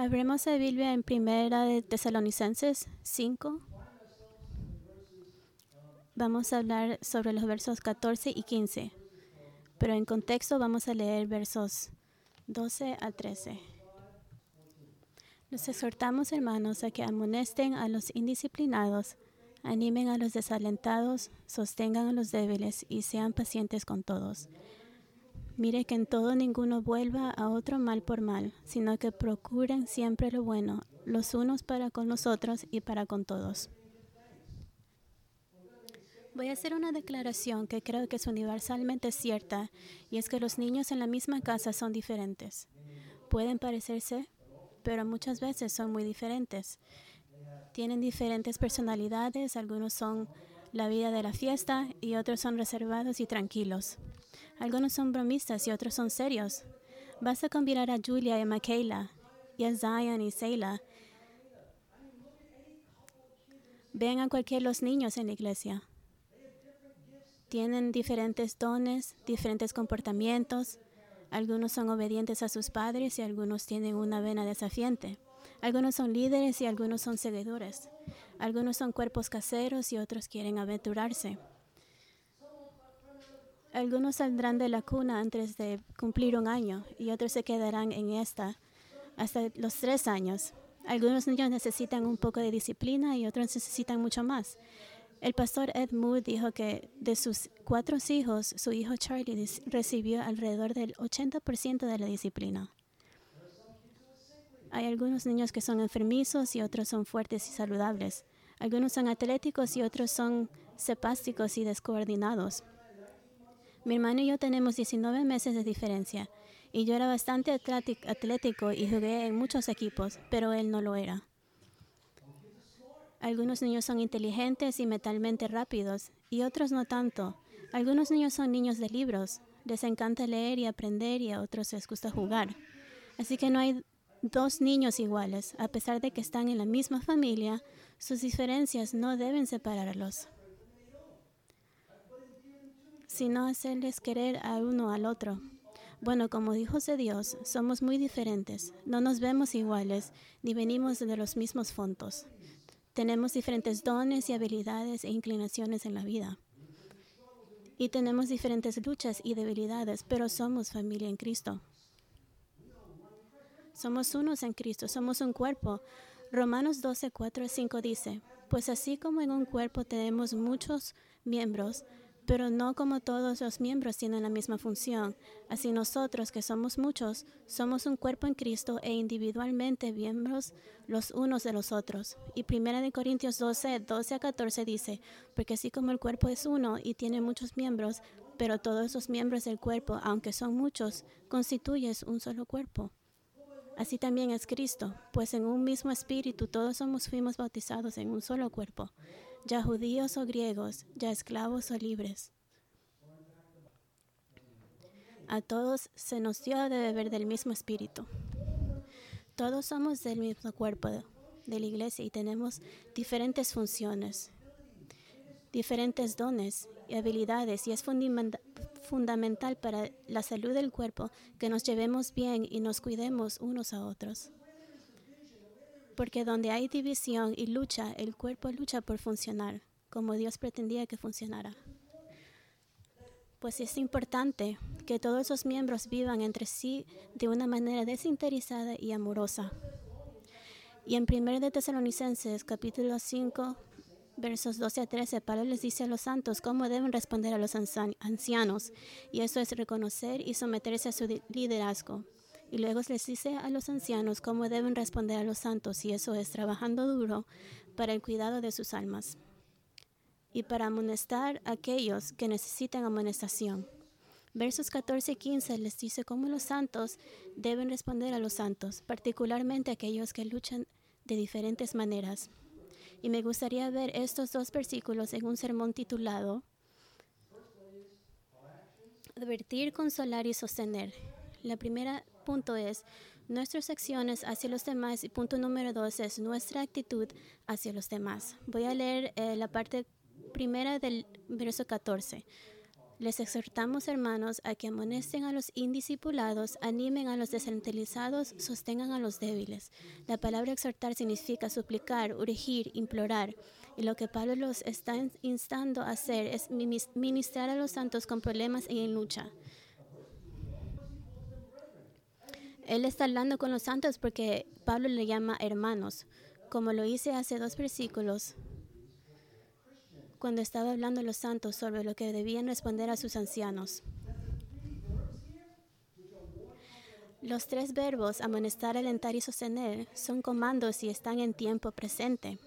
Abremos la Biblia en Primera de Tesalonicenses 5. Vamos a hablar sobre los versos 14 y 15, pero en contexto vamos a leer versos 12 a 13. Los exhortamos, hermanos, a que amonesten a los indisciplinados, animen a los desalentados, sostengan a los débiles y sean pacientes con todos. Mire que en todo ninguno vuelva a otro mal por mal, sino que procuren siempre lo bueno, los unos para con los otros y para con todos. Voy a hacer una declaración que creo que es universalmente cierta, y es que los niños en la misma casa son diferentes. Pueden parecerse, pero muchas veces son muy diferentes. Tienen diferentes personalidades, algunos son la vida de la fiesta y otros son reservados y tranquilos. Algunos son bromistas y otros son serios. Basta combinar a Julia y a Michaela, y a Zion y Seila. Vean a cualquier los niños en la iglesia. Tienen diferentes dones, diferentes comportamientos. Algunos son obedientes a sus padres y algunos tienen una vena desafiante. Algunos son líderes y algunos son seguidores. Algunos son cuerpos caseros y otros quieren aventurarse. Algunos saldrán de la cuna antes de cumplir un año y otros se quedarán en esta hasta los tres años. Algunos niños necesitan un poco de disciplina y otros necesitan mucho más. El pastor Ed Mood dijo que de sus cuatro hijos, su hijo Charlie recibió alrededor del 80% de la disciplina. Hay algunos niños que son enfermizos y otros son fuertes y saludables. Algunos son atléticos y otros son cepásticos y descoordinados. Mi hermano y yo tenemos 19 meses de diferencia y yo era bastante atlético y jugué en muchos equipos, pero él no lo era. Algunos niños son inteligentes y mentalmente rápidos y otros no tanto. Algunos niños son niños de libros, les encanta leer y aprender y a otros les gusta jugar. Así que no hay dos niños iguales, a pesar de que están en la misma familia, sus diferencias no deben separarlos sino hacerles querer a uno al otro. Bueno, como hijos de Dios, somos muy diferentes. No nos vemos iguales, ni venimos de los mismos fondos. Tenemos diferentes dones y habilidades e inclinaciones en la vida. Y tenemos diferentes luchas y debilidades, pero somos familia en Cristo. Somos unos en Cristo, somos un cuerpo. Romanos 12, 4 a 5 dice, pues así como en un cuerpo tenemos muchos miembros, pero no como todos los miembros tienen la misma función. Así nosotros, que somos muchos, somos un cuerpo en Cristo e individualmente miembros los unos de los otros. Y 1 Corintios 12, 12 a 14 dice, porque así como el cuerpo es uno y tiene muchos miembros, pero todos esos miembros del cuerpo, aunque son muchos, constituyes un solo cuerpo. Así también es Cristo, pues en un mismo espíritu todos somos fuimos bautizados en un solo cuerpo ya judíos o griegos, ya esclavos o libres. A todos se nos dio de beber del mismo espíritu. Todos somos del mismo cuerpo de la iglesia y tenemos diferentes funciones, diferentes dones y habilidades y es fundamental para la salud del cuerpo que nos llevemos bien y nos cuidemos unos a otros porque donde hay división y lucha, el cuerpo lucha por funcionar como Dios pretendía que funcionara. Pues es importante que todos esos miembros vivan entre sí de una manera desinteresada y amorosa. Y en 1 de Tesalonicenses, capítulo 5, versos 12 a 13, Pablo les dice a los santos cómo deben responder a los ancianos, y eso es reconocer y someterse a su liderazgo. Y luego les dice a los ancianos cómo deben responder a los santos, y eso es trabajando duro para el cuidado de sus almas y para amonestar a aquellos que necesitan amonestación. Versos 14 y 15 les dice cómo los santos deben responder a los santos, particularmente aquellos que luchan de diferentes maneras. Y me gustaría ver estos dos versículos en un sermón titulado Advertir, consolar y sostener. La primera punto es nuestras acciones hacia los demás y punto número dos es nuestra actitud hacia los demás. Voy a leer eh, la parte primera del verso 14. Les exhortamos, hermanos, a que amonesten a los indiscipulados, animen a los descentralizados, sostengan a los débiles. La palabra exhortar significa suplicar, urgir, implorar. Y lo que Pablo los está instando a hacer es ministrar a los santos con problemas y en lucha. Él está hablando con los santos porque Pablo le llama hermanos, como lo hice hace dos versículos cuando estaba hablando los santos sobre lo que debían responder a sus ancianos. Los tres verbos amonestar, alentar y sostener son comandos y están en tiempo presente.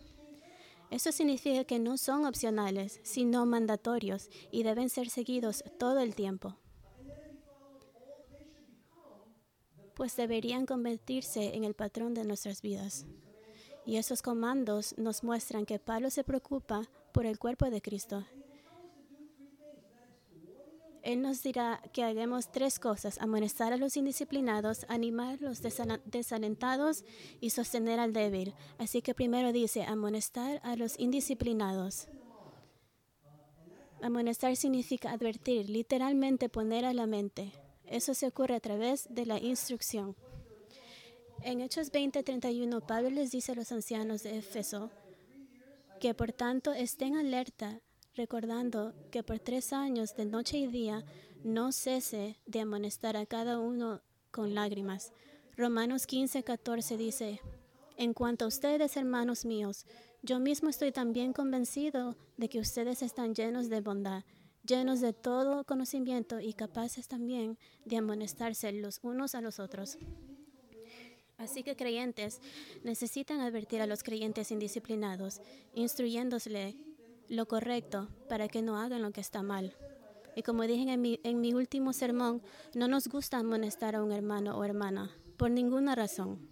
Eso significa que no son opcionales, sino mandatorios y deben ser seguidos todo el tiempo. Pues deberían convertirse en el patrón de nuestras vidas. Y esos comandos nos muestran que Pablo se preocupa por el cuerpo de Cristo. Él nos dirá que hagamos tres cosas, amonestar a los indisciplinados, animar a los desalentados y sostener al débil. Así que primero dice, amonestar a los indisciplinados. Amonestar significa advertir, literalmente poner a la mente. Eso se ocurre a través de la instrucción. En Hechos 20:31, Pablo les dice a los ancianos de Éfeso, que por tanto estén alerta, recordando que por tres años de noche y día no cese de amonestar a cada uno con lágrimas. Romanos 15, 14 dice, En cuanto a ustedes, hermanos míos, yo mismo estoy también convencido de que ustedes están llenos de bondad, llenos de todo conocimiento y capaces también de amonestarse los unos a los otros. Así que creyentes necesitan advertir a los creyentes indisciplinados, instruyéndosle lo correcto para que no hagan lo que está mal. Y como dije en mi, en mi último sermón, no nos gusta amonestar a un hermano o hermana por ninguna razón.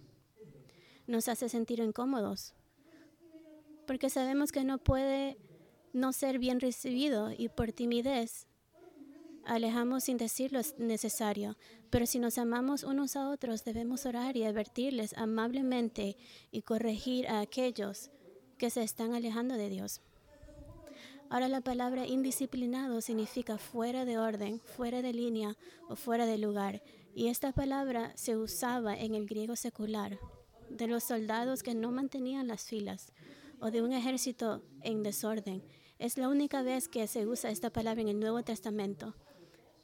Nos hace sentir incómodos, porque sabemos que no puede no ser bien recibido y por timidez alejamos sin decir lo necesario, pero si nos amamos unos a otros, debemos orar y advertirles amablemente y corregir a aquellos que se están alejando de Dios. Ahora la palabra indisciplinado significa fuera de orden, fuera de línea o fuera de lugar. Y esta palabra se usaba en el griego secular, de los soldados que no mantenían las filas o de un ejército en desorden. Es la única vez que se usa esta palabra en el Nuevo Testamento.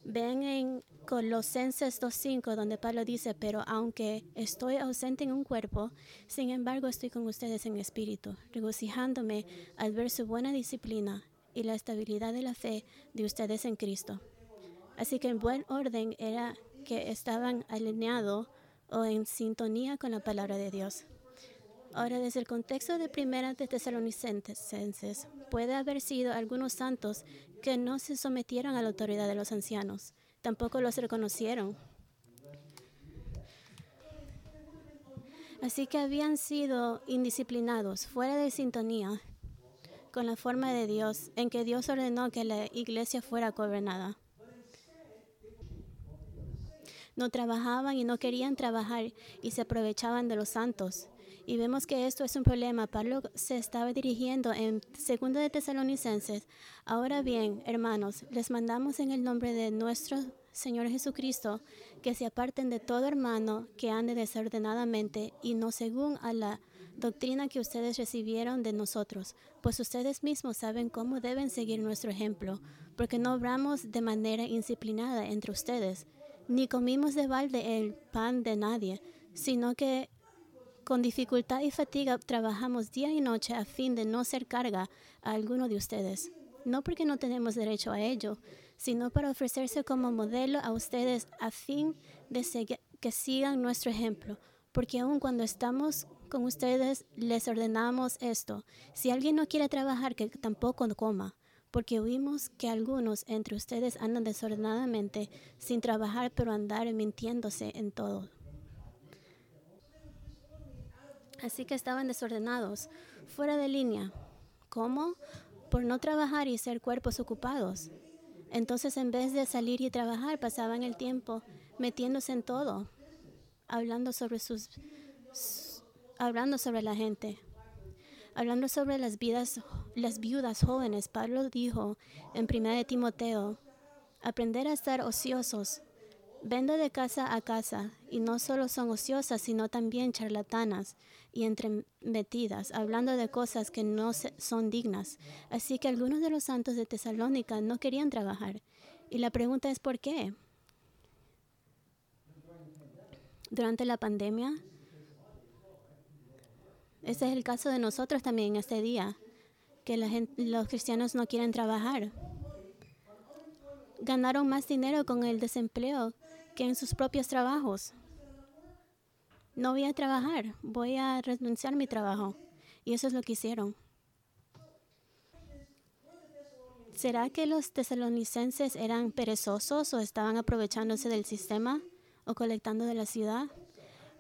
Ven en Colosenses 2.5 donde Pablo dice, pero aunque estoy ausente en un cuerpo, sin embargo estoy con ustedes en espíritu, regocijándome al ver su buena disciplina y la estabilidad de la fe de ustedes en Cristo. Así que en buen orden era que estaban alineados o en sintonía con la palabra de Dios. Ahora, desde el contexto de Primera de Tesalonicenses, puede haber sido algunos santos que no se sometieron a la autoridad de los ancianos, tampoco los reconocieron. Así que habían sido indisciplinados, fuera de sintonía con la forma de Dios, en que Dios ordenó que la iglesia fuera gobernada. No trabajaban y no querían trabajar y se aprovechaban de los santos y vemos que esto es un problema. Pablo se estaba dirigiendo en 2 de Tesalonicenses. Ahora bien, hermanos, les mandamos en el nombre de nuestro Señor Jesucristo que se aparten de todo hermano que ande desordenadamente y no según a la doctrina que ustedes recibieron de nosotros, pues ustedes mismos saben cómo deben seguir nuestro ejemplo, porque no obramos de manera indisciplinada entre ustedes, ni comimos de balde el pan de nadie, sino que con dificultad y fatiga trabajamos día y noche a fin de no ser carga a alguno de ustedes. No porque no tenemos derecho a ello, sino para ofrecerse como modelo a ustedes a fin de que sigan nuestro ejemplo. Porque aun cuando estamos con ustedes les ordenamos esto. Si alguien no quiere trabajar, que tampoco coma. Porque oímos que algunos entre ustedes andan desordenadamente sin trabajar, pero andar mintiéndose en todo. Así que estaban desordenados, fuera de línea. ¿Cómo? Por no trabajar y ser cuerpos ocupados. Entonces, en vez de salir y trabajar, pasaban el tiempo metiéndose en todo, hablando sobre sus, hablando sobre la gente, hablando sobre las vidas, las viudas jóvenes. Pablo dijo en 1 de Timoteo Aprender a estar ociosos. Vendo de casa a casa y no solo son ociosas, sino también charlatanas y entremetidas, hablando de cosas que no son dignas. Así que algunos de los santos de Tesalónica no querían trabajar. Y la pregunta es ¿por qué? Durante la pandemia, ese es el caso de nosotros también este día, que los cristianos no quieren trabajar. Ganaron más dinero con el desempleo que en sus propios trabajos. No voy a trabajar, voy a renunciar a mi trabajo. Y eso es lo que hicieron. ¿Será que los tesalonicenses eran perezosos o estaban aprovechándose del sistema o colectando de la ciudad?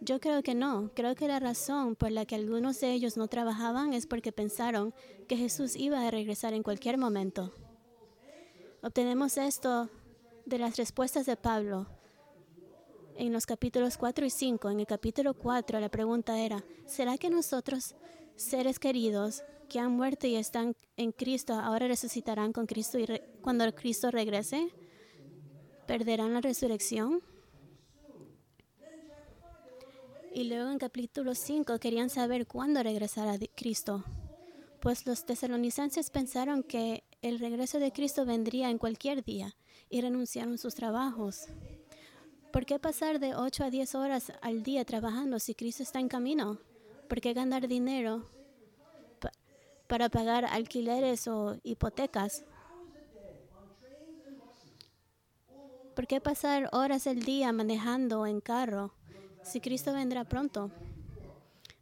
Yo creo que no. Creo que la razón por la que algunos de ellos no trabajaban es porque pensaron que Jesús iba a regresar en cualquier momento. Obtenemos esto de las respuestas de Pablo en los capítulos 4 y 5. En el capítulo 4 la pregunta era, ¿será que nosotros, seres queridos, que han muerto y están en Cristo, ahora resucitarán con Cristo y cuando Cristo regrese? ¿Perderán la resurrección? Y luego en capítulo 5 querían saber cuándo regresará Cristo, pues los tesalonicenses pensaron que el regreso de Cristo vendría en cualquier día y renunciaron sus trabajos. ¿Por qué pasar de 8 a 10 horas al día trabajando si Cristo está en camino? ¿Por qué ganar dinero para pagar alquileres o hipotecas? ¿Por qué pasar horas al día manejando en carro si Cristo vendrá pronto.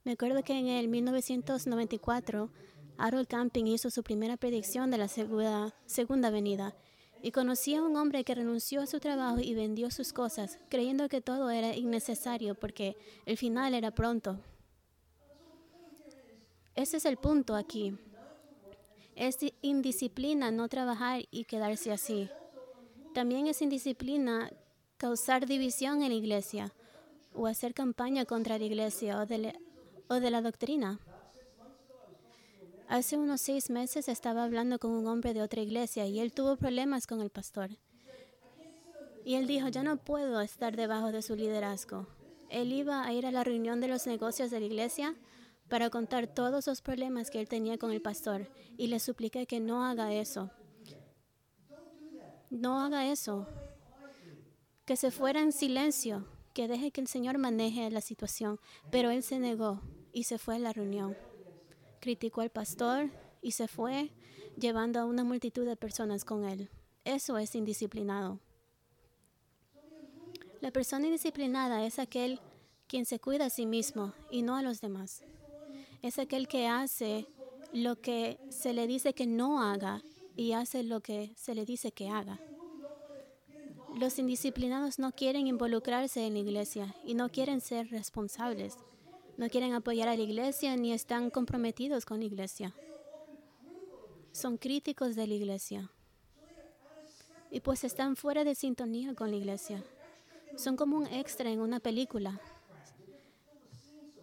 Me acuerdo que en el 1994 Harold Camping hizo su primera predicción de la segunda, venida y conocí a un hombre que renunció a su trabajo y vendió sus cosas, creyendo que todo era innecesario porque el final era pronto. Ese es el punto aquí. Es indisciplina no trabajar y quedarse así. También es indisciplina causar división en la iglesia o hacer campaña contra la iglesia o de, o de la doctrina. Hace unos seis meses estaba hablando con un hombre de otra iglesia y él tuvo problemas con el pastor. Y él dijo, ya no puedo estar debajo de su liderazgo. Él iba a ir a la reunión de los negocios de la iglesia para contar todos los problemas que él tenía con el pastor y le supliqué que no haga eso. No haga eso. Que se fuera en silencio que deje que el Señor maneje la situación. Pero él se negó y se fue a la reunión. Criticó al pastor y se fue llevando a una multitud de personas con él. Eso es indisciplinado. La persona indisciplinada es aquel quien se cuida a sí mismo y no a los demás. Es aquel que hace lo que se le dice que no haga y hace lo que se le dice que haga. Los indisciplinados no quieren involucrarse en la iglesia y no quieren ser responsables. No quieren apoyar a la iglesia ni están comprometidos con la iglesia. Son críticos de la iglesia. Y pues están fuera de sintonía con la iglesia. Son como un extra en una película.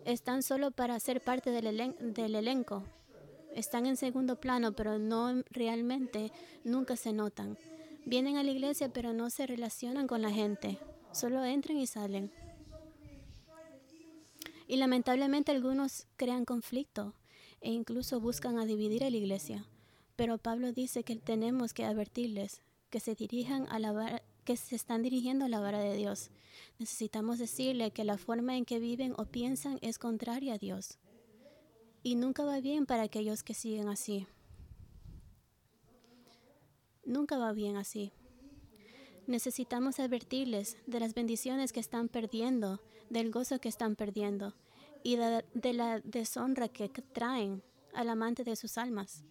Están solo para ser parte del, del elenco. Están en segundo plano, pero no realmente nunca se notan. Vienen a la iglesia pero no se relacionan con la gente, solo entran y salen. Y lamentablemente algunos crean conflicto e incluso buscan a dividir a la iglesia. Pero Pablo dice que tenemos que advertirles que se dirijan a la que se están dirigiendo a la vara de Dios. Necesitamos decirle que la forma en que viven o piensan es contraria a Dios. Y nunca va bien para aquellos que siguen así. Nunca va bien así. Necesitamos advertirles de las bendiciones que están perdiendo, del gozo que están perdiendo y de, la deshonra que traen al amante de sus almas.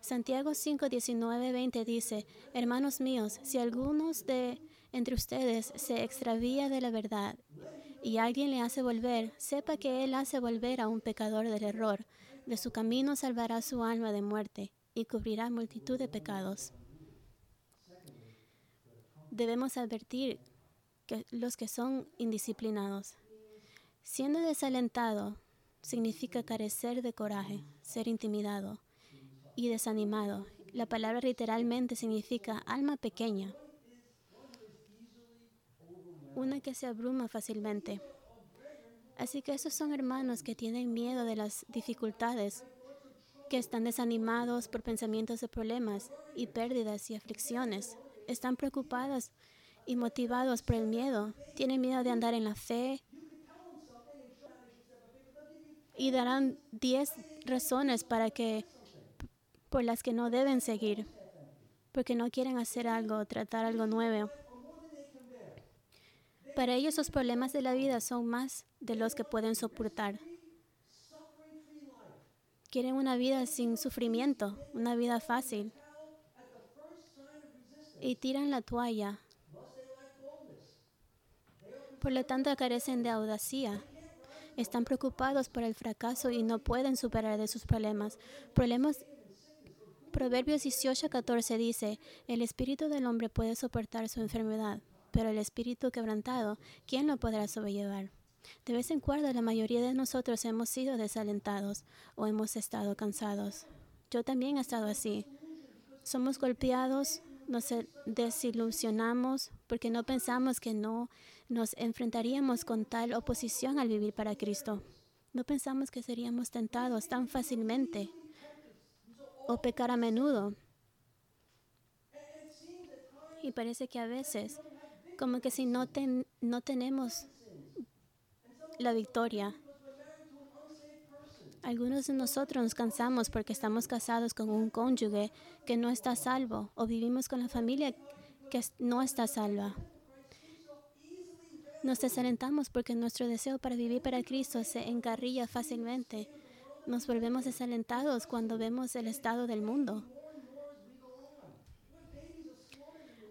Santiago 5, 19, 20 dice, Hermanos míos, si algunos de entre ustedes se extravía de la verdad y alguien le hace volver, sepa que él hace volver a un pecador del error. De su camino salvará su alma de muerte y cubrirá multitud de pecados debemos advertir los que son indisciplinados. Siendo desalentado significa carecer de coraje, ser intimidado y desanimado. La palabra literalmente significa alma pequeña. una que se abruma fácilmente. Así que esos son hermanos que tienen miedo de las dificultades, que están desanimados por pensamientos de problemas y pérdidas y aflicciones. Están preocupados y motivados por el miedo. Tienen miedo de andar en la fe. Y darán 10 razones para que por las que no deben seguir, porque no quieren hacer algo, tratar algo nuevo. Para ellos los problemas de la vida son más de los que pueden soportar. Quieren una vida sin sufrimiento, una vida fácil. Y tiran la toalla. Por lo tanto, carecen de audacia. Están preocupados por el fracaso y no pueden superar de sus problemas. Problemas Proverbios 18, 14 dice, el espíritu del hombre puede soportar su enfermedad, pero el espíritu quebrantado, ¿quién lo podrá sobrellevar? De vez en cuando la mayoría de nosotros hemos sido desalentados o hemos estado cansados. Yo también he estado así. Somos golpeados, nos desilusionamos porque no pensamos que no nos enfrentaríamos con tal oposición al vivir para Cristo. No pensamos que seríamos tentados tan fácilmente o pecar a menudo. Y parece que a veces como que si no, no tenemos la victoria. Algunos de nosotros nos cansamos porque estamos casados con un cónyuge que no está salvo o vivimos con la familia que no está salva. Nos desalentamos porque nuestro deseo para vivir para Cristo se encarrilla fácilmente. Nos volvemos desalentados cuando vemos el estado del mundo.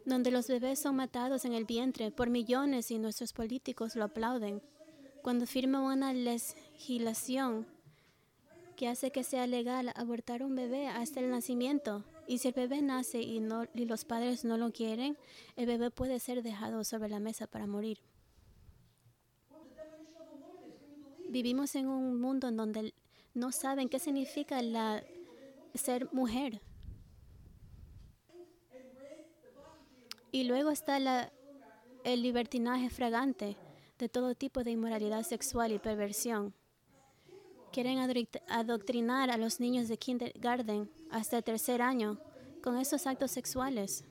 donde los bebés son matados en el vientre por millones y nuestros políticos lo aplauden. Cuando firma una legislación que hace que sea legal abortar un bebé hasta el nacimiento. Y si el bebé nace y, no, y los padres no lo quieren, el bebé puede ser dejado sobre la mesa para morir. Vivimos en un mundo en donde no saben qué significa la, ser mujer. Y luego está el libertinaje fragante de todo tipo de inmoralidad sexual y perversión. Quieren adoctrinar a los niños de kindergarten hasta el tercer año con esos actos sexuales.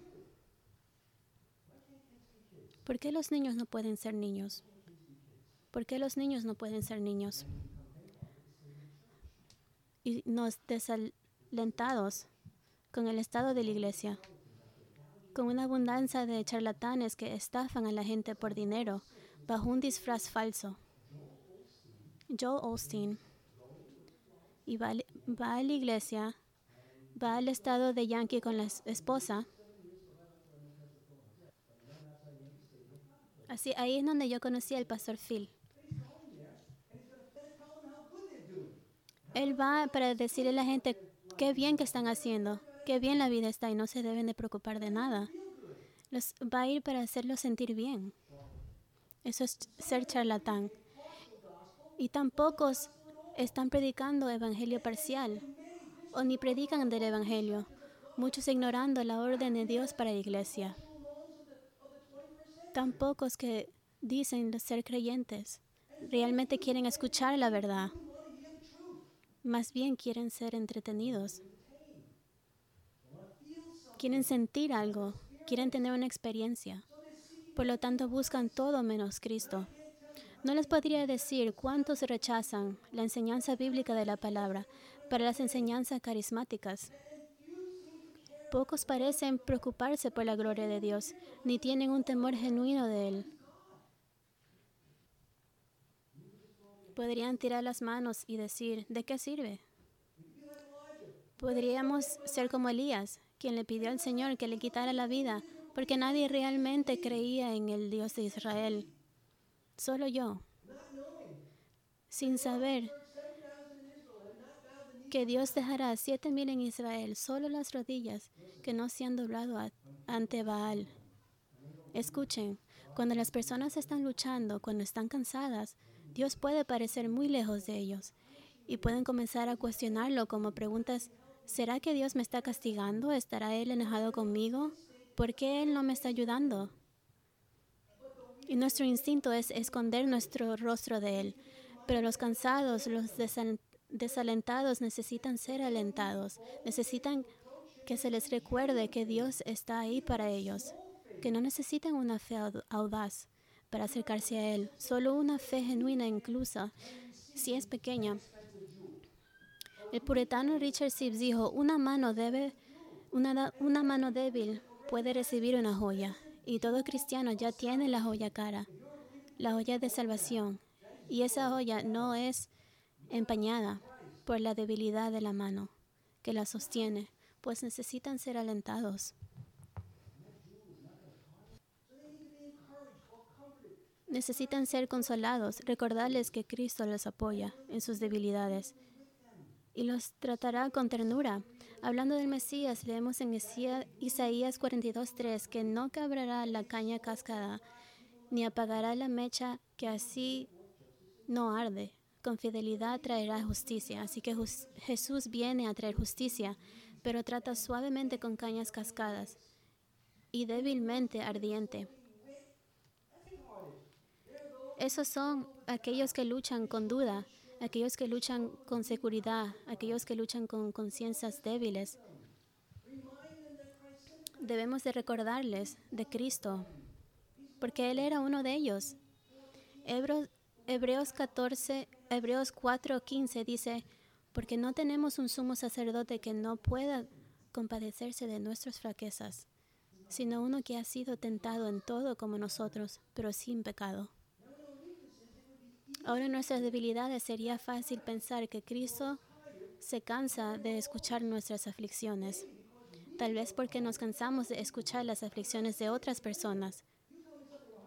¿Por qué los niños no pueden ser niños? ¿Por qué los niños no pueden ser niños? Y nos desalentados con el estado de la iglesia con una abundancia de charlatanes que estafan a la gente por dinero bajo un disfraz falso. Joe Austin y va, a la iglesia, va al estado de Yankee con la esposa. Así, ahí es donde yo conocí al pastor Phil. Él va para decirle a la gente qué bien que están haciendo qué bien la vida está y no se deben de preocupar de nada. Los, va a ir para hacerlos sentir bien. Eso es ser charlatán. Y tampoco están predicando evangelio parcial o ni predican del evangelio, muchos ignorando la orden de Dios para la iglesia. Tan pocos que dicen ser creyentes realmente quieren escuchar la verdad. Más bien quieren ser entretenidos quieren sentir algo, quieren tener una experiencia. Por lo tanto, buscan todo menos Cristo. No les podría decir cuántos rechazan la enseñanza bíblica de la palabra para las enseñanzas carismáticas. Pocos parecen preocuparse por la gloria de Dios, ni tienen un temor genuino de Él. Podrían tirar las manos y decir, ¿de qué sirve? Podríamos ser como Elías, quien le pidió al Señor que le quitara la vida, porque nadie realmente creía en el Dios de Israel. Solo yo, sin saber que Dios dejará siete mil en Israel, solo las rodillas que no se han doblado ante Baal. Escuchen, cuando las personas están luchando, cuando están cansadas, Dios puede parecer muy lejos de ellos y pueden comenzar a cuestionarlo como preguntas ¿Será que Dios me está castigando? ¿Estará Él enojado conmigo? ¿Por qué Él no me está ayudando? Y nuestro instinto es esconder nuestro rostro de Él. Pero los cansados, los desalentados necesitan ser alentados. Necesitan que se les recuerde que Dios está ahí para ellos. Que no necesitan una fe audaz para acercarse a Él. Solo una fe genuina incluso, si es pequeña. El puritano Richard Sibbs dijo, una mano, debe, una mano débil puede recibir una joya. Y todo cristiano ya tiene la joya cara, la joya de salvación. Y esa joya no es empañada por la debilidad de la mano que la sostiene, pues necesitan ser alentados. Necesitan ser consolados, recordarles que Cristo los apoya en sus debilidades y los tratará con ternura. Hablando del Mesías, leemos en Isaías 42:3 que no quebrará la caña cascada, ni apagará la mecha que así no arde. Con fidelidad traerá justicia. Así que Jesús viene a traer justicia, pero trata suavemente con cañas cascadas y débilmente ardiente. Esos son aquellos que luchan con duda, aquellos que luchan con seguridad, aquellos que luchan con conciencias débiles. Debemos de recordarles de Cristo, porque Él era uno de ellos. Hebreos, 14, Hebreos 4, 15 dice, porque no tenemos un sumo sacerdote que no pueda compadecerse de nuestras fraquezas, sino uno que ha sido tentado en todo como nosotros, pero sin pecado. Ahora en nuestras debilidades sería fácil pensar que Cristo se cansa de escuchar nuestras aflicciones, tal vez porque nos cansamos de escuchar las aflicciones de otras personas.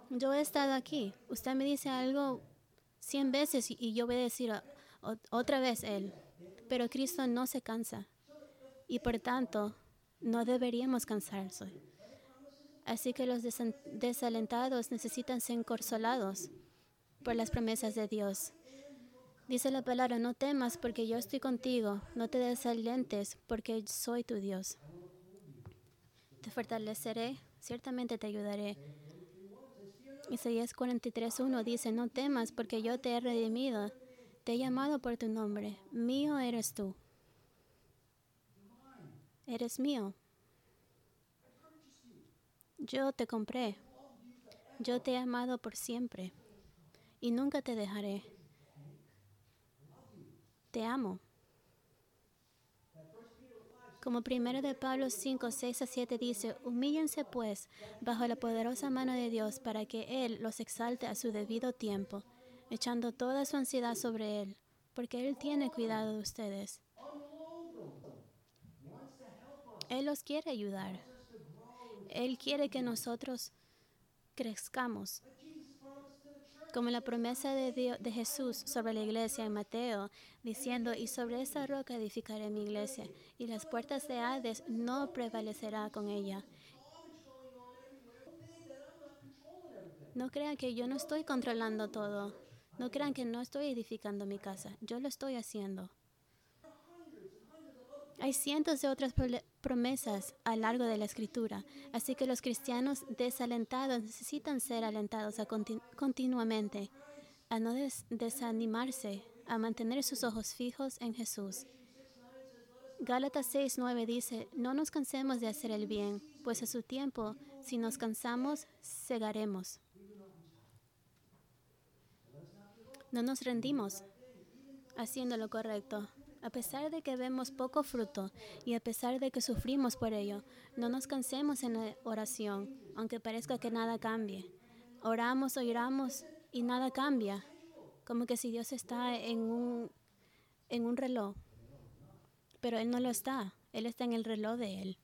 Yo he estado aquí, usted me dice algo cien veces y yo voy a decir otra vez Él, pero Cristo no se cansa. Y por tanto no deberíamos cansarse. Así que los desalentados necesitan ser consolados por las promesas de Dios. Dice la palabra, no temas porque yo estoy contigo, no te desalentes porque soy tu Dios. Te fortaleceré, ciertamente te ayudaré. Isaías 43.1 dice, no temas porque yo te he redimido, te he llamado por tu nombre, mío eres tú. Eres mío. Yo te compré, yo te he amado por siempre y nunca te dejaré. Te amo. Como primero de Pablo 5, 6 a 7 dice, humíllense pues bajo la poderosa mano de Dios para que Él los exalte a su debido tiempo, echando toda su ansiedad sobre Él, porque Él tiene cuidado de ustedes. Él los quiere ayudar. Él quiere que nosotros crezcamos como la promesa de, de Jesús sobre la iglesia en Mateo, diciendo, y sobre esa roca edificaré mi iglesia, y las puertas de Hades no prevalecerá con ella. No crean que yo no estoy controlando todo. No crean que no estoy edificando mi casa. Yo lo estoy haciendo. Hay cientos de otras promesas a lo largo de la escritura, así que los cristianos desalentados necesitan ser alentados continuamente, a no desanimarse, a mantener sus ojos fijos en Jesús. Gálatas 6:9 dice, no nos cansemos de hacer el bien, pues a su tiempo, si nos cansamos, cegaremos. No nos rendimos haciendo lo correcto. A pesar de que vemos poco fruto y a pesar de que sufrimos por ello, no nos cansemos en la oración, aunque parezca que nada cambie. Oramos, oramos y nada cambia, como que si Dios está en un, en un reloj, pero Él no lo está, Él está en el reloj de Él.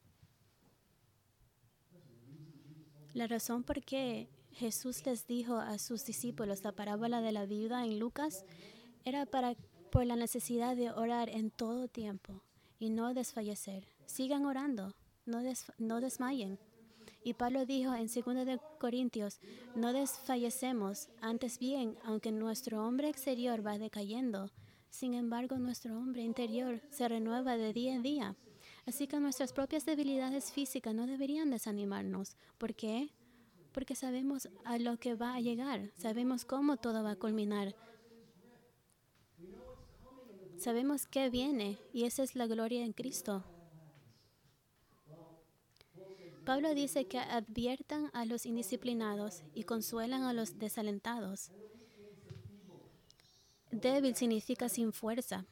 La razón por qué Jesús les dijo a sus discípulos la parábola de la viuda en Lucas era para por la necesidad de orar en todo tiempo y no desfallecer. Sigan orando, no, no desmayen. Y Pablo dijo en 2 de Corintios, no desfallecemos, antes bien, aunque nuestro hombre exterior va decayendo, sin embargo nuestro hombre interior se renueva de día en día. Así que nuestras propias debilidades físicas no deberían desanimarnos. ¿Por qué? porque sabemos a lo que va a llegar, sabemos cómo todo va a culminar. Sabemos qué viene y esa es la gloria en Cristo. Pablo dice que adviertan a los indisciplinados y consuelan a los desalentados. Débil significa sin fuerza.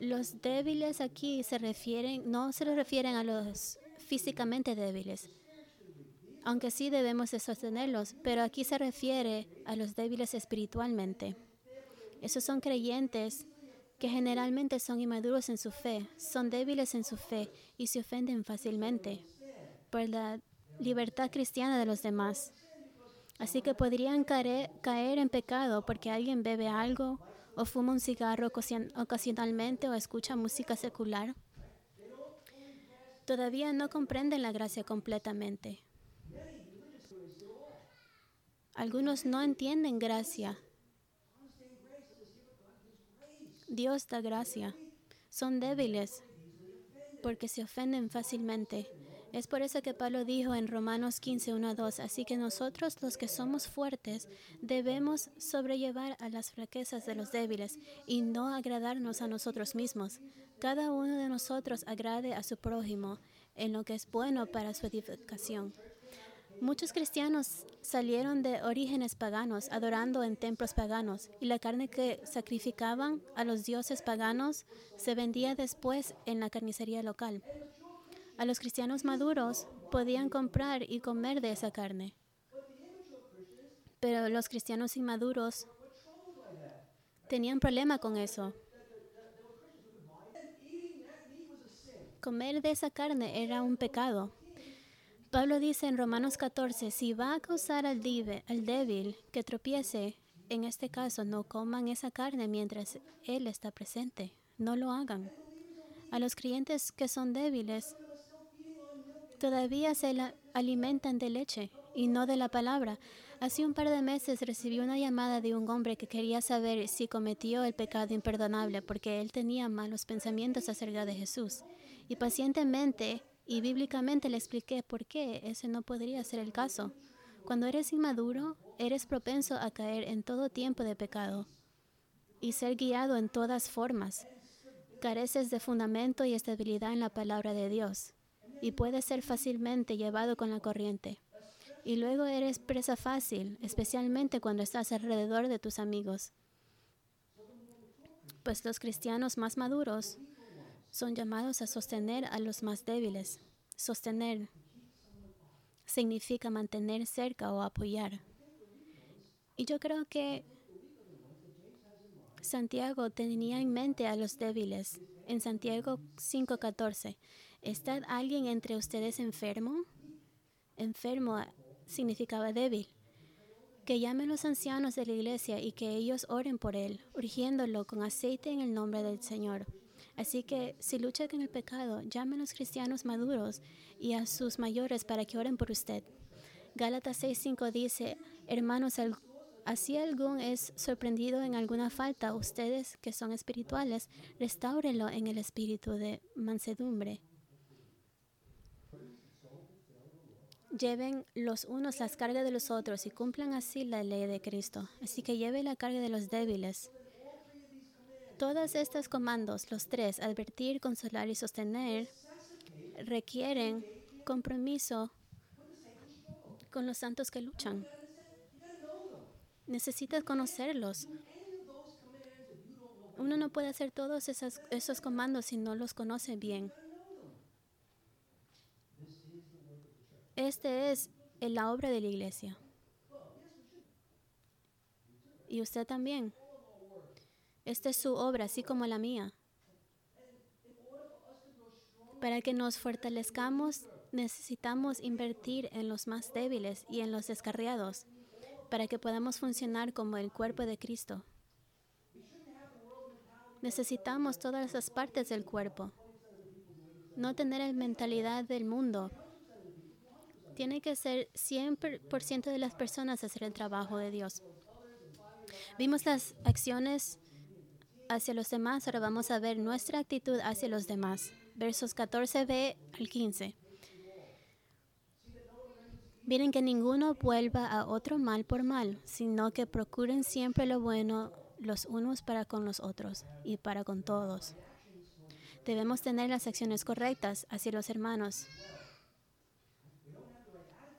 Los débiles aquí se refieren, no se refieren a los físicamente débiles, aunque sí debemos de sostenerlos, pero aquí se refiere a los débiles espiritualmente. Esos son creyentes que generalmente son inmaduros en su fe, son débiles en su fe y se ofenden fácilmente por la libertad cristiana de los demás. Así que podrían caer, caer en pecado porque alguien bebe algo o fuma un cigarro ocasionalmente o escucha música secular. Todavía no comprenden la gracia completamente. Algunos no entienden gracia Dios da gracia. Son débiles porque se ofenden fácilmente. Es por eso que Pablo dijo en Romanos 15, 1 a 2, así que nosotros los que somos fuertes debemos sobrellevar a las fraquezas de los débiles y no agradarnos a nosotros mismos. Cada uno de nosotros agrade a su prójimo en lo que es bueno para su edificación. Muchos cristianos salieron de orígenes paganos, adorando en templos paganos, y la carne que sacrificaban a los dioses paganos se vendía después en la carnicería local. A los cristianos maduros podían comprar y comer de esa carne, pero los cristianos inmaduros tenían problema con eso. Comer de esa carne era un pecado. Pablo dice en Romanos 14, si va a causar al, al débil que tropiece, en este caso no coman esa carne mientras Él está presente, no lo hagan. A los creyentes que son débiles, todavía se alimentan de leche y no de la palabra. Hace un par de meses recibí una llamada de un hombre que quería saber si cometió el pecado imperdonable porque él tenía malos pensamientos acerca de Jesús. Y pacientemente y bíblicamente le expliqué por qué ese no podría ser el caso. Cuando eres inmaduro, eres propenso a caer en todo tiempo de pecado y ser guiado en todas formas. Careces de fundamento y estabilidad en la palabra de Dios y puedes ser fácilmente llevado con la corriente. Y luego eres presa fácil, especialmente cuando estás alrededor de tus amigos. Pues los cristianos más maduros son llamados a sostener a los más débiles. Sostener significa mantener cerca o apoyar. Y yo creo que Santiago tenía en mente a los débiles. En Santiago 5:14, ¿está alguien entre ustedes enfermo? Enfermo significaba débil. Que llamen los ancianos de la iglesia y que ellos oren por él, urgiéndolo con aceite en el nombre del Señor. Así que si lucha con el pecado, llame a los cristianos maduros y a sus mayores para que oren por usted. Gálatas 6:5 dice, hermanos, así algún es sorprendido en alguna falta, ustedes que son espirituales, restáurenlo en el espíritu de mansedumbre. Lleven los unos las cargas de los otros y cumplan así la ley de Cristo. Así que lleve la carga de los débiles Todas estas comandos, los tres, advertir, consolar y sostener, requieren compromiso con los santos que luchan. Necesitas conocerlos. Uno no puede hacer todos esos, esos comandos si no los conoce bien. Este es la obra de la iglesia. Y usted también. Esta es su obra, así como la mía. Para que nos fortalezcamos, necesitamos invertir en los más débiles y en los descarriados, para que podamos funcionar como el cuerpo de Cristo. Necesitamos todas las partes del cuerpo. No tener la mentalidad del mundo. Tiene que ser 100% de las personas hacer el trabajo de Dios. Vimos las acciones hacia los demás, ahora vamos a ver nuestra actitud hacia los demás. Versos 14b al 15. Miren que ninguno vuelva a otro mal por mal, sino que procuren siempre lo bueno los unos para con los otros y para con todos. Debemos tener las acciones correctas hacia los hermanos.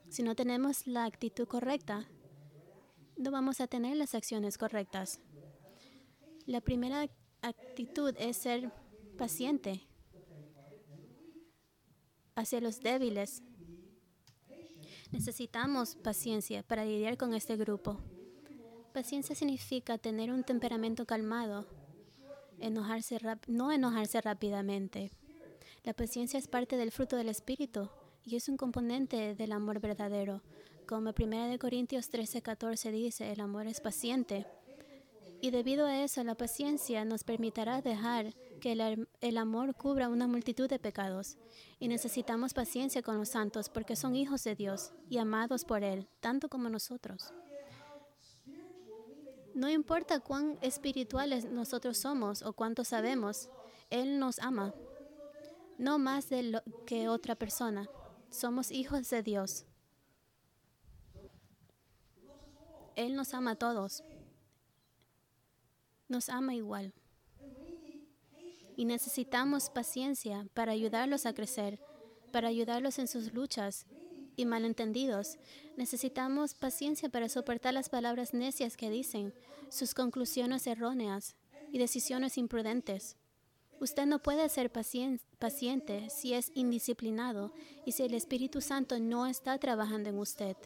Si no tenemos la actitud correcta, no vamos a tener las acciones correctas. La primera actitud es ser paciente hacia los débiles. Necesitamos paciencia para lidiar con este grupo. Paciencia significa tener un temperamento calmado, enojarse no enojarse rápidamente. La paciencia es parte del fruto del Espíritu y es un componente del amor verdadero. Como 1 Corintios 13, 14 dice, el amor es paciente. Y debido a eso, la paciencia nos permitirá dejar que el, amor cubra una multitud de pecados. Y necesitamos paciencia con los santos porque son hijos de Dios y amados por Él, tanto como nosotros. No importa cuán espirituales nosotros somos o cuánto sabemos, Él nos ama, no más de lo que otra persona. Somos hijos de Dios. Él nos ama a todos. Nos ama igual y necesitamos paciencia para ayudarlos a crecer, para ayudarlos en sus luchas y malentendidos. Necesitamos paciencia para soportar las palabras necias que dicen, sus conclusiones erróneas y decisiones imprudentes. Usted no puede ser paciente si es indisciplinado y si el Espíritu Santo no está trabajando en usted.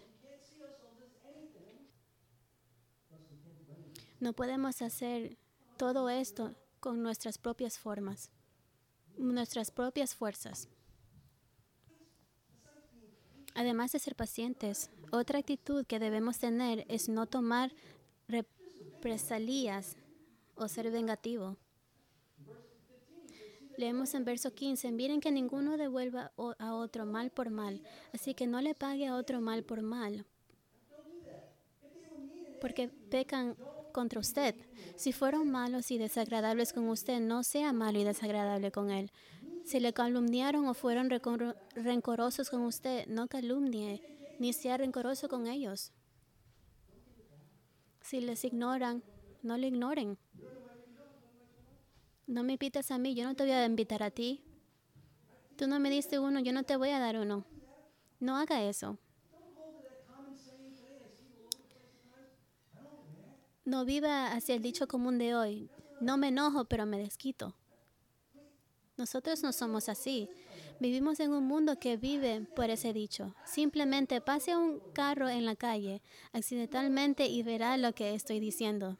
No podemos hacer todo esto con nuestras propias formas, nuestras propias fuerzas. Además de ser pacientes, otra actitud que debemos tener es no tomar represalias o ser vengativo. Leemos en verso 15, miren que ninguno devuelva a otro mal por mal, así que no le pague a otro mal por mal, porque pecan contra usted. Si fueron malos y desagradables con usted, no sea malo y desagradable con él. Si le calumniaron o fueron rencorosos con usted, no calumnie ni sea rencoroso con ellos. Si les ignoran, no le ignoren. No me invitas a mí, yo no te voy a invitar a ti. Tú no me diste uno, yo no te voy a dar uno. No haga eso. No viva hacia el dicho común de hoy. No me enojo, pero me desquito. Nosotros no somos así. Vivimos en un mundo que vive por ese dicho. Simplemente pase un carro en la calle accidentalmente y verá lo que estoy diciendo.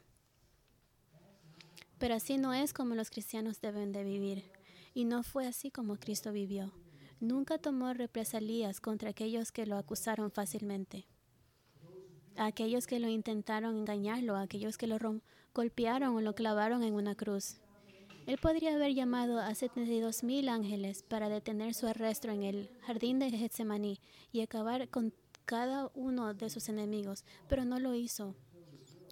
Pero así no es como los cristianos deben de vivir. Y no fue así como Cristo vivió. Nunca tomó represalias contra aquellos que lo acusaron fácilmente aquellos que lo intentaron engañarlo, a aquellos que lo golpearon o lo clavaron en una cruz. Él podría haber llamado a 72 mil ángeles para detener su arresto en el jardín de Getsemaní y acabar con cada uno de sus enemigos, pero no lo hizo.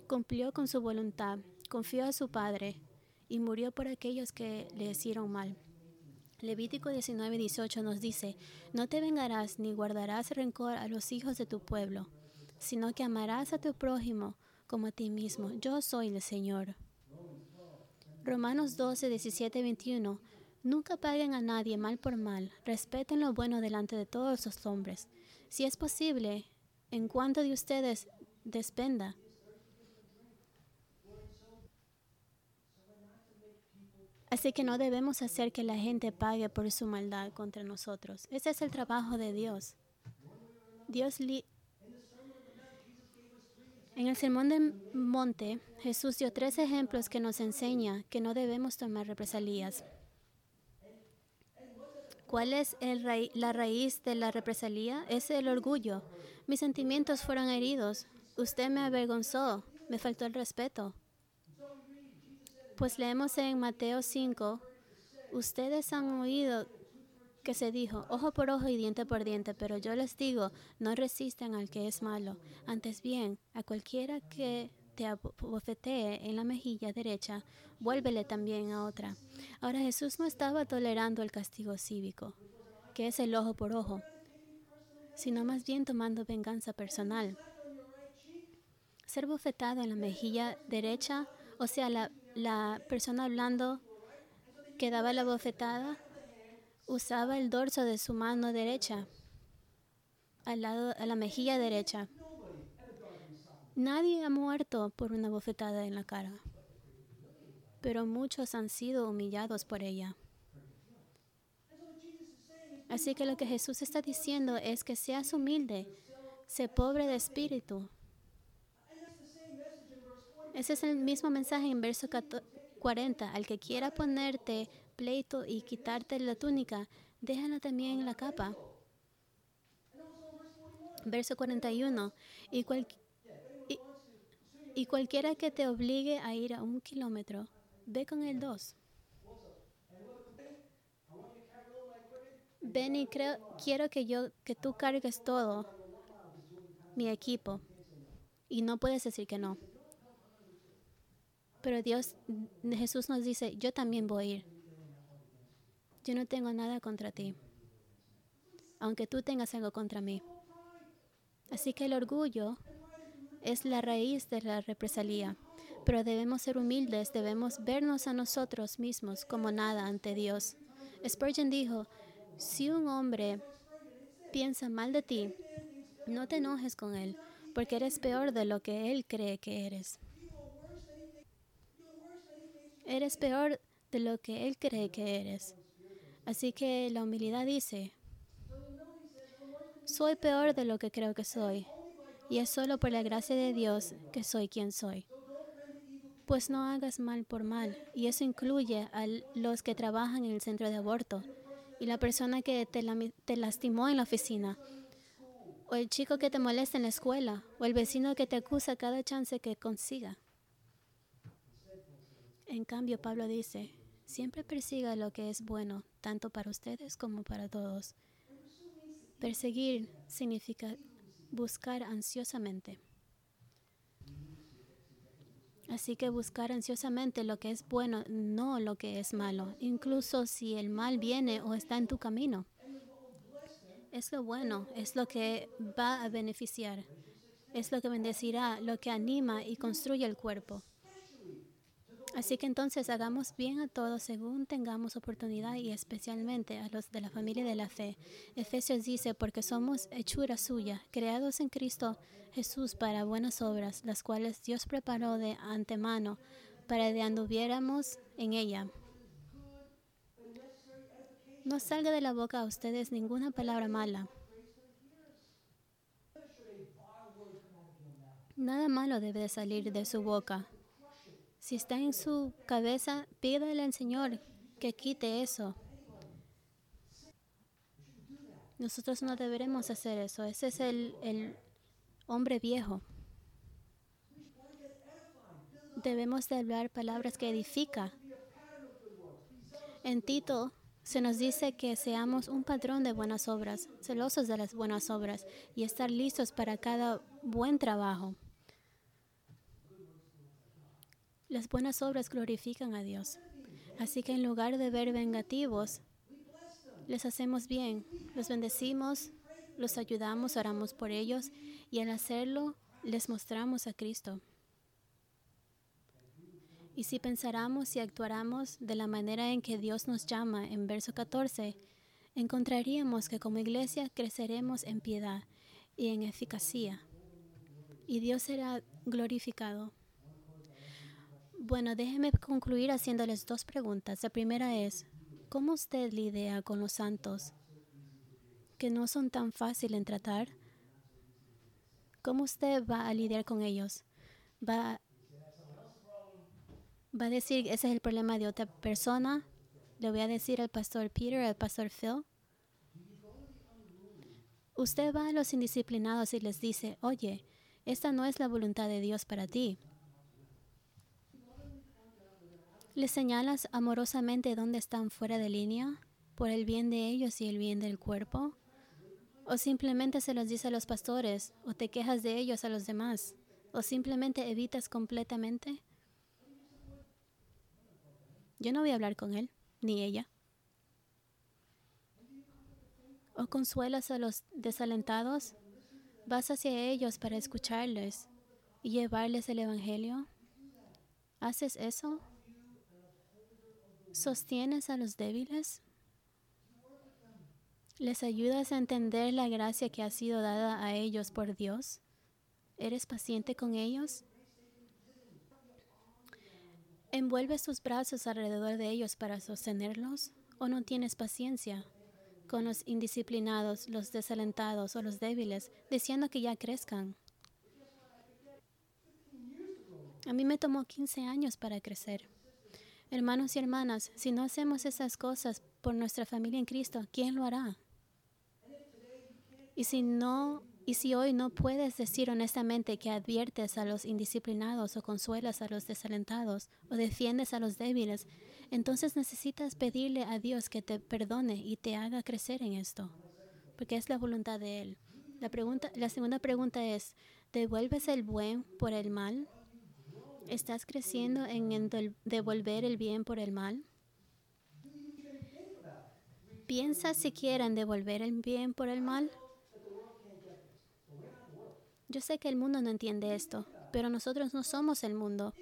Cumplió con su voluntad, confió a su Padre y murió por aquellos que le hicieron mal. Levítico 19:18 nos dice, no te vengarás ni guardarás rencor a los hijos de tu pueblo sino que amarás a tu prójimo como a ti mismo. Yo soy el Señor. Romanos 12, 17, 21. Nunca paguen a nadie mal por mal. Respeten lo bueno delante de todos los hombres. Si es posible, en cuanto de ustedes despenda. Así que no debemos hacer que la gente pague por su maldad contra nosotros. Ese es el trabajo de Dios. Dios li en el Sermón del Monte, Jesús dio tres ejemplos que nos enseña que no debemos tomar represalias. ¿Cuál es la raíz de la represalia? Es el orgullo. Mis sentimientos fueron heridos. Usted me avergonzó. Me faltó el respeto. Pues leemos en Mateo 5, ustedes han oído que se dijo, ojo por ojo y diente por diente, pero yo les digo, no resistan al que es malo, antes bien, a cualquiera que te abofetee en la mejilla derecha, vuélvele también a otra. Ahora Jesús no estaba tolerando el castigo cívico, que es el ojo por ojo, sino más bien tomando venganza personal. Ser bofetado en la mejilla derecha, o sea, la, la persona hablando que daba la bofetada, usaba el dorso de su mano derecha al lado a la mejilla derecha. Nadie ha muerto por una bofetada en la cara, pero muchos han sido humillados por ella. Así que lo que Jesús está diciendo es que seas humilde, sé pobre de espíritu. Ese es el mismo mensaje en verso 40. Al que quiera ponerte pleito y quitarte la túnica, déjala también la capa. Verso 41. Y, y, y, cualquiera que te obligue a ir a un kilómetro, ve con el dos. Ven y creo, quiero que yo que tú cargues todo mi equipo y no puedes decir que no. Pero Dios, Jesús nos dice, yo también voy a ir. Yo no tengo nada contra ti, aunque tú tengas algo contra mí. Así que el orgullo es la raíz de la represalia, pero debemos ser humildes, debemos vernos a nosotros mismos como nada ante Dios. Spurgeon dijo, si un hombre piensa mal de ti, no te enojes con él, porque eres peor de lo que él cree que eres. Eres peor de lo que él cree que eres. Así que la humildad dice, soy peor de lo que creo que soy, y es solo por la gracia de Dios que soy quien soy. Pues no hagas mal por mal, y eso incluye a los que trabajan en el centro de aborto, y la persona que te, te lastimó en la oficina, o el chico que te molesta en la escuela, o el vecino que te acusa cada chance que consiga. En cambio, Pablo dice, siempre persiga lo que es bueno, tanto para ustedes como para todos. Perseguir significa buscar ansiosamente. Así que buscar ansiosamente lo que es bueno, no lo que es malo, incluso si el mal viene o está en tu camino. Es lo bueno, es lo que va a beneficiar, es lo que bendecirá, lo que anima y construye el cuerpo. Así que entonces hagamos bien a todos según tengamos oportunidad y especialmente a los de la familia de la fe. Efesios dice, porque somos hechura suya, creados en Cristo Jesús para buenas obras, las cuales Dios preparó de antemano para que anduviéramos en ella. No salga de la boca a ustedes ninguna palabra mala. Nada malo debe de salir de su boca si está en su cabeza, pídale al Señor que quite eso. Nosotros no deberemos hacer eso. Ese es el, el hombre viejo. Debemos de hablar palabras que edifica. En Tito se nos dice que seamos un patrón de buenas obras, celosos de las buenas obras y estar listos para cada buen trabajo. Las buenas obras glorifican a Dios. Así que en lugar de ver vengativos, les hacemos bien, los bendecimos, los ayudamos, oramos por ellos y al hacerlo les mostramos a Cristo. Y si pensáramos y actuáramos de la manera en que Dios nos llama en verso 14, encontraríamos que como iglesia creceremos en piedad y en eficacia, y Dios será glorificado. Bueno, déjeme concluir haciéndoles dos preguntas. La primera es, ¿cómo usted lidia con los santos que no son tan fáciles en tratar? ¿Cómo usted va a lidiar con ellos? ¿Va, va a decir, ese es el problema de otra persona? ¿Le voy a decir al pastor Peter, al pastor Phil? Usted va a los indisciplinados y les dice, oye, esta no es la voluntad de Dios para ti. ¿Les señalas amorosamente dónde están fuera de línea por el bien de ellos y el bien del cuerpo? ¿O simplemente se los dice a los pastores o te quejas de ellos a los demás? ¿O simplemente evitas completamente? Yo no voy a hablar con él, ni ella. ¿O consuelas a los desalentados? ¿Vas hacia ellos para escucharles y llevarles el Evangelio? ¿Haces eso? ¿Sostienes a los débiles? ¿Les ayudas a entender la gracia que ha sido dada a ellos por Dios? ¿Eres paciente con ellos? ¿Envuelves tus brazos alrededor de ellos para sostenerlos? ¿O no tienes paciencia con los indisciplinados, los desalentados o los débiles, diciendo que ya crezcan? A mí me tomó 15 años para crecer. Hermanos y hermanas, si no hacemos esas cosas por nuestra familia en Cristo, ¿quién lo hará? Y si no y si hoy no puedes decir honestamente que adviertes a los indisciplinados o consuelas a los desalentados o defiendes a los débiles, entonces necesitas pedirle a Dios que te perdone y te haga crecer en esto, porque es la voluntad de Él. La, pregunta, la segunda pregunta es, ¿devuelves el buen por el mal? ¿Estás creciendo en devolver el bien por el mal? ¿Piensas siquiera en devolver el bien por el mal? Yo sé que el mundo no entiende esto, pero nosotros no somos el mundo.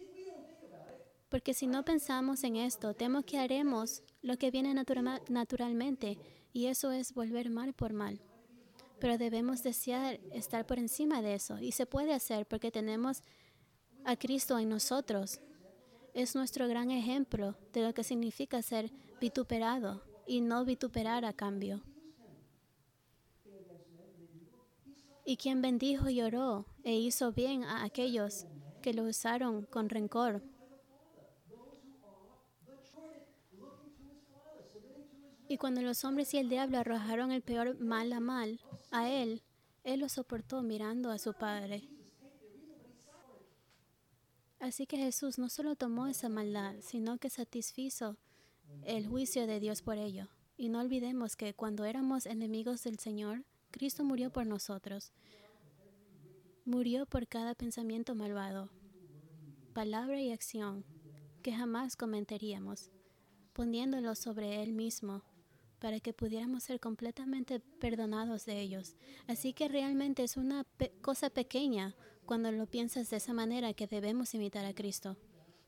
Porque si no pensamos en esto, temo que haremos lo que viene naturalmente, y eso es volver mal por mal. Pero debemos desear estar por encima de eso, y se puede hacer porque tenemos a Cristo en nosotros. Es nuestro gran ejemplo de lo que significa ser vituperado y no vituperar a cambio. y quien bendijo y oró e hizo bien a aquellos que lo usaron con rencor. Y cuando los hombres y el diablo arrojaron el peor mal a mal a él, él lo soportó mirando a su Padre. Así que Jesús no solo tomó esa maldad, sino que satisfizo el juicio de Dios por ello. Y no olvidemos que cuando éramos enemigos del Señor, Cristo murió por nosotros. Murió por cada pensamiento malvado, palabra y acción que jamás comentaríamos, poniéndolo sobre Él mismo para que pudiéramos ser completamente perdonados de ellos. Así que realmente es una cosa pequeña cuando lo piensas de esa manera que debemos imitar a Cristo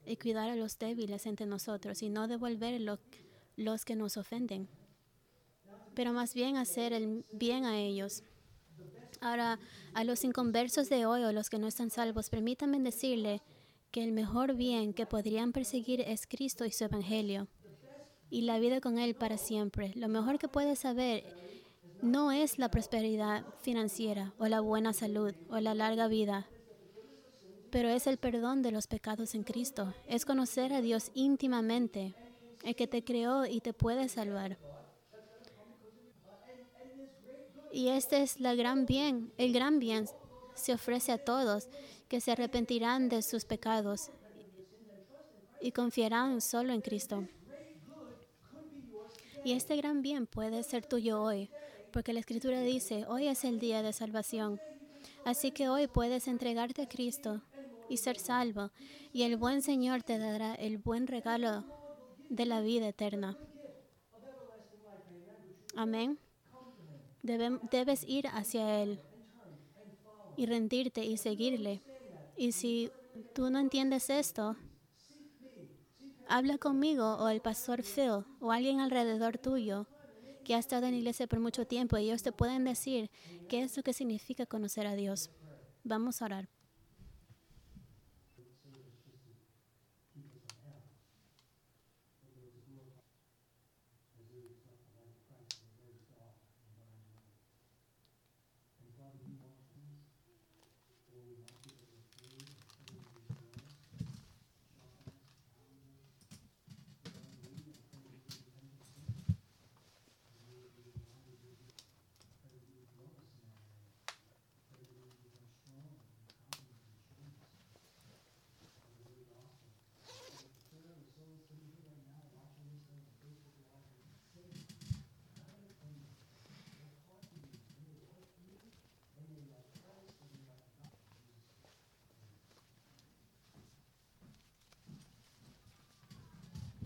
y cuidar a los débiles entre nosotros y no devolver los que nos ofenden pero más bien hacer el bien a ellos. Ahora, a los inconversos de hoy o los que no están salvos, permítanme decirle que el mejor bien que podrían perseguir es Cristo y su Evangelio y la vida con Él para siempre. Lo mejor que puedes saber no es la prosperidad financiera o la buena salud o la larga vida, pero es el perdón de los pecados en Cristo. Es conocer a Dios íntimamente, el que te creó y te puede salvar. Y este es la gran bien, el gran bien se ofrece a todos que se arrepentirán de sus pecados y confiarán solo en Cristo. Y este gran bien puede ser tuyo hoy, porque la Escritura dice, hoy es el día de salvación. Así que hoy puedes entregarte a Cristo y ser salvo, y el buen Señor te dará el buen regalo de la vida eterna. Amén debes ir hacia Él y rendirte y seguirle. Y si tú no entiendes esto, habla conmigo o el pastor Phil o alguien alrededor tuyo que ha estado en la iglesia por mucho tiempo ellos te pueden decir qué es lo que significa conocer a Dios. Vamos a orar.